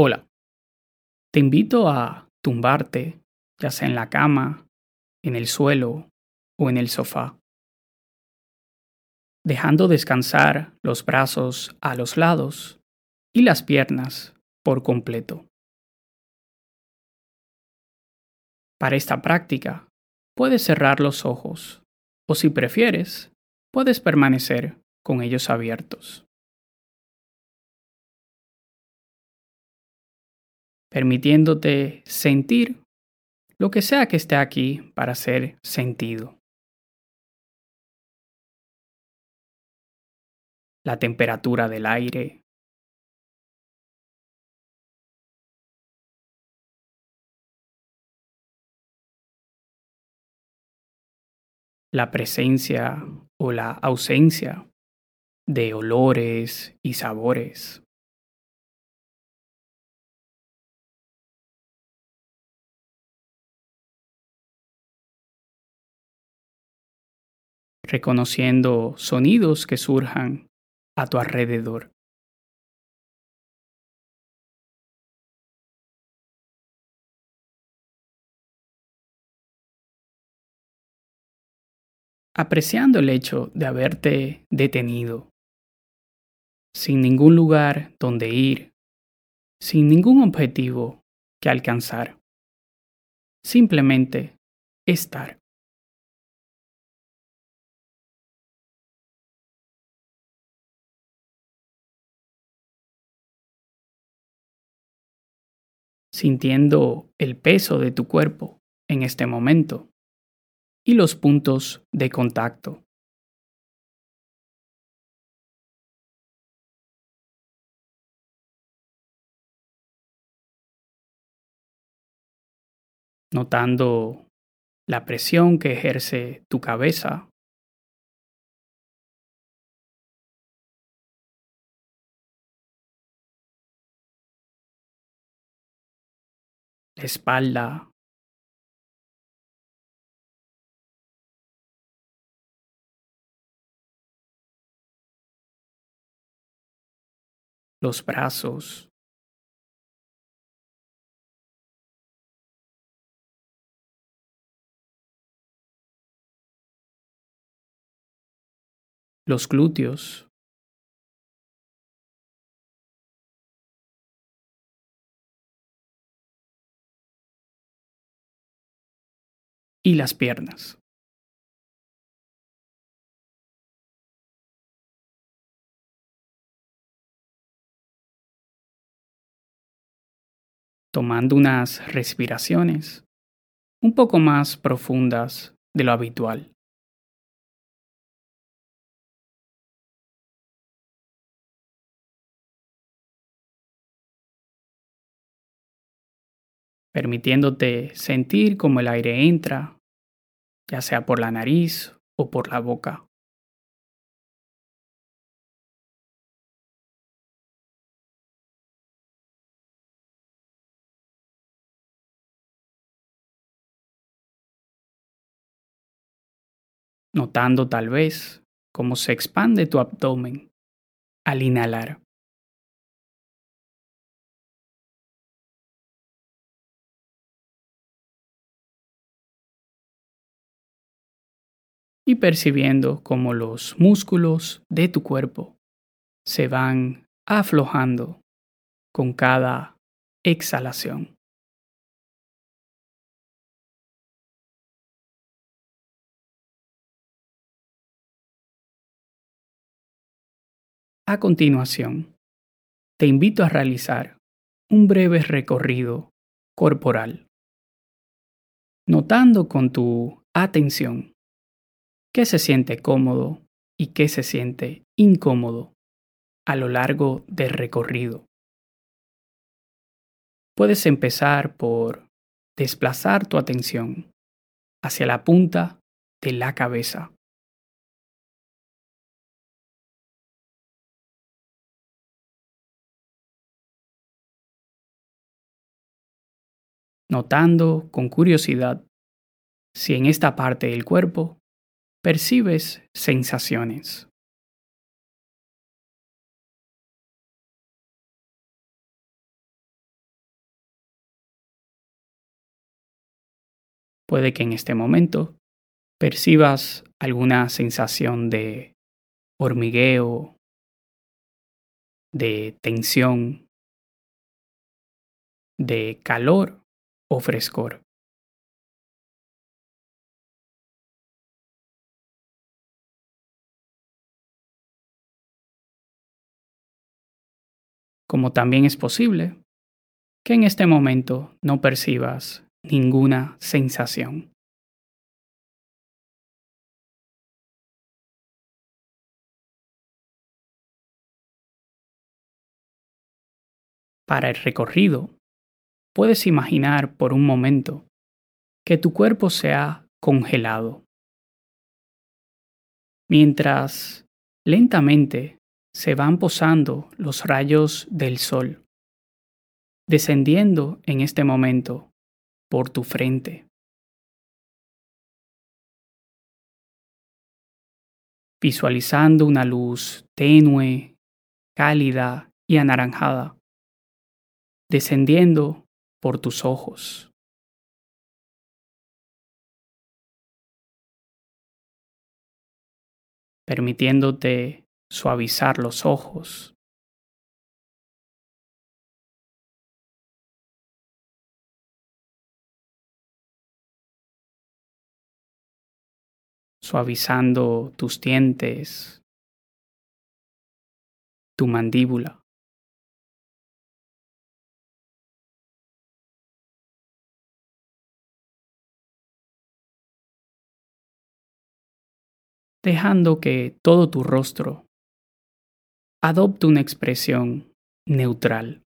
Hola. Te invito a tumbarte, ya sea en la cama, en el suelo o en el sofá, dejando descansar los brazos a los lados y las piernas por completo. Para esta práctica, puedes cerrar los ojos o si prefieres, puedes permanecer con ellos abiertos. Permitiéndote sentir lo que sea que esté aquí para ser sentido. La temperatura del aire. La presencia o la ausencia de olores y sabores. Reconociendo sonidos que surjan a tu alrededor. apreciando el hecho de haberte detenido, sin ningún lugar donde ir, sin ningún objetivo que alcanzar, simplemente estar. Sintiendo el peso de tu cuerpo en este momento y los puntos de contacto. Notando la presión que ejerce tu cabeza la espalda. Los brazos. Los glúteos. Y las piernas. Tomando unas respiraciones un poco más profundas de lo habitual. permitiéndote sentir cómo el aire entra, ya sea por la nariz o por la boca. Notando tal vez cómo se expande tu abdomen al inhalar. Y percibiendo cómo los músculos de tu cuerpo se van aflojando con cada exhalación. A continuación, te invito a realizar un breve recorrido corporal, notando con tu atención qué se siente cómodo y qué se siente incómodo a lo largo del recorrido. Puedes empezar por desplazar tu atención hacia la punta de la cabeza. Notando con curiosidad si en esta parte del cuerpo percibes sensaciones. Puede que en este momento percibas alguna sensación de hormigueo, de tensión, de calor o frescor. Como también es posible que en este momento no percibas ninguna sensación. Para el recorrido, puedes imaginar por un momento que tu cuerpo se ha congelado. Mientras lentamente se van posando los rayos del sol, descendiendo en este momento por tu frente. Visualizando una luz tenue, cálida y anaranjada descendiendo por tus ojos. permitiéndote suavizar los ojos. suavizando tus dientes, tu mandíbula. dejando que todo tu rostro adopte una expresión neutral.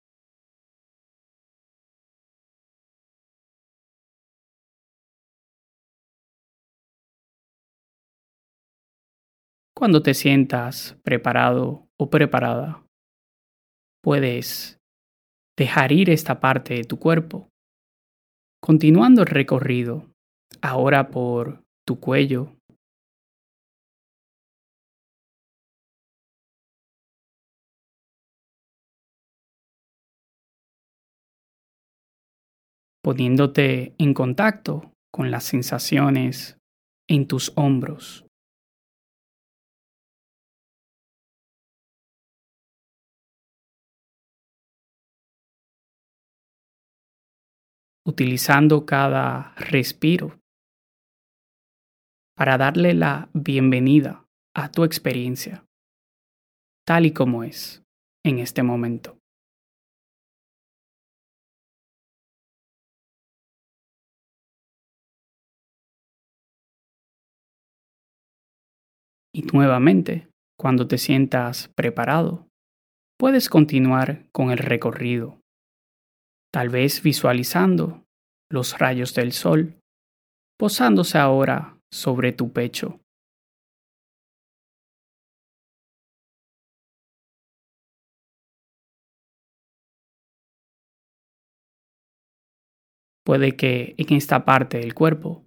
Cuando te sientas preparado o preparada, puedes dejar ir esta parte de tu cuerpo, continuando el recorrido, ahora por tu cuello, poniéndote en contacto con las sensaciones en tus hombros. utilizando cada respiro para darle la bienvenida a tu experiencia, tal y como es en este momento. Y nuevamente, cuando te sientas preparado, puedes continuar con el recorrido, tal vez visualizando los rayos del sol posándose ahora sobre tu pecho. Puede que en esta parte del cuerpo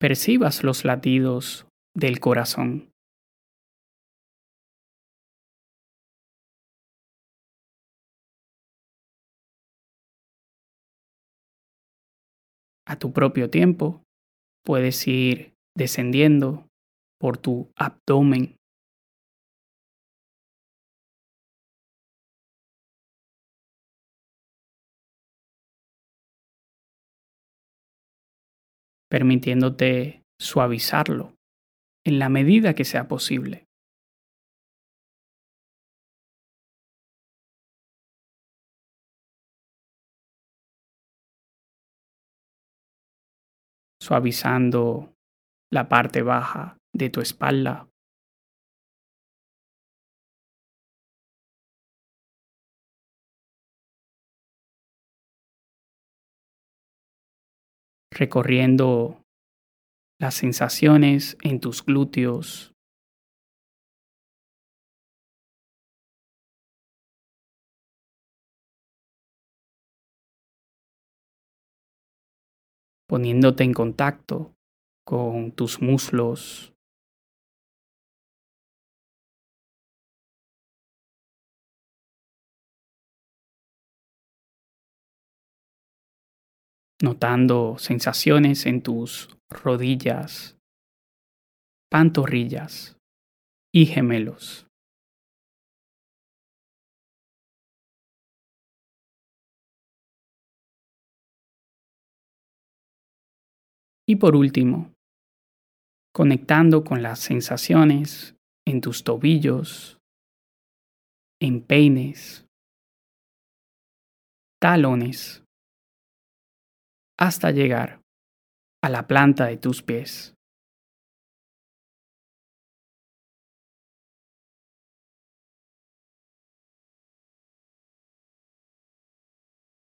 percibas los latidos del corazón. A tu propio tiempo. Puedes ir descendiendo por tu abdomen. permitiéndote suavizarlo en la medida que sea posible. Suavizando la parte baja de tu espalda. recorriendo las sensaciones en tus glúteos, poniéndote en contacto con tus muslos. notando sensaciones en tus rodillas, pantorrillas y gemelos. Y por último, conectando con las sensaciones en tus tobillos, en peines, talones, hasta llegar a la planta de tus pies.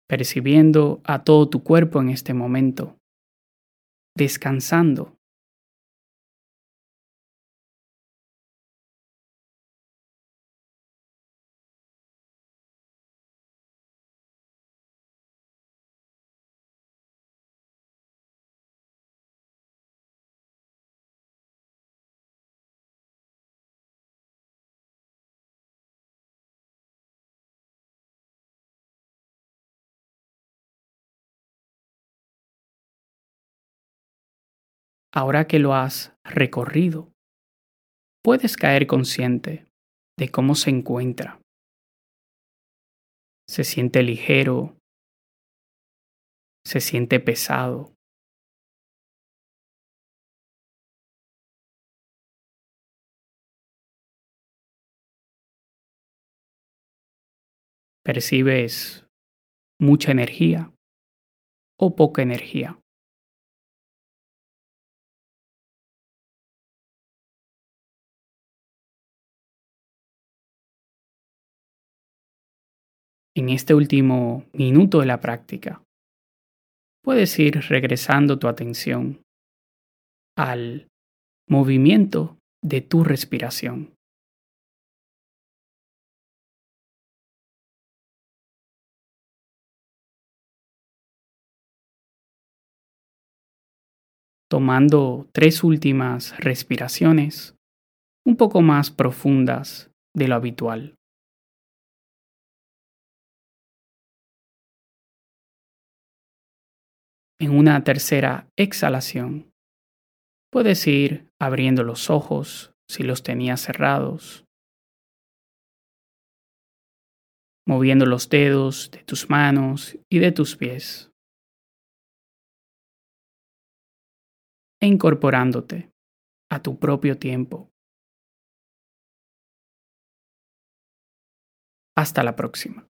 percibiendo a todo tu cuerpo en este momento, descansando. Ahora que lo has recorrido, puedes caer consciente de cómo se encuentra. Se siente ligero, se siente pesado. Percibes mucha energía o poca energía. En este último minuto de la práctica, puedes ir regresando tu atención al movimiento de tu respiración. Tomando tres últimas respiraciones un poco más profundas de lo habitual. En una tercera exhalación, puedes ir abriendo los ojos si los tenías cerrados, moviendo los dedos de tus manos y de tus pies, e incorporándote a tu propio tiempo. Hasta la próxima.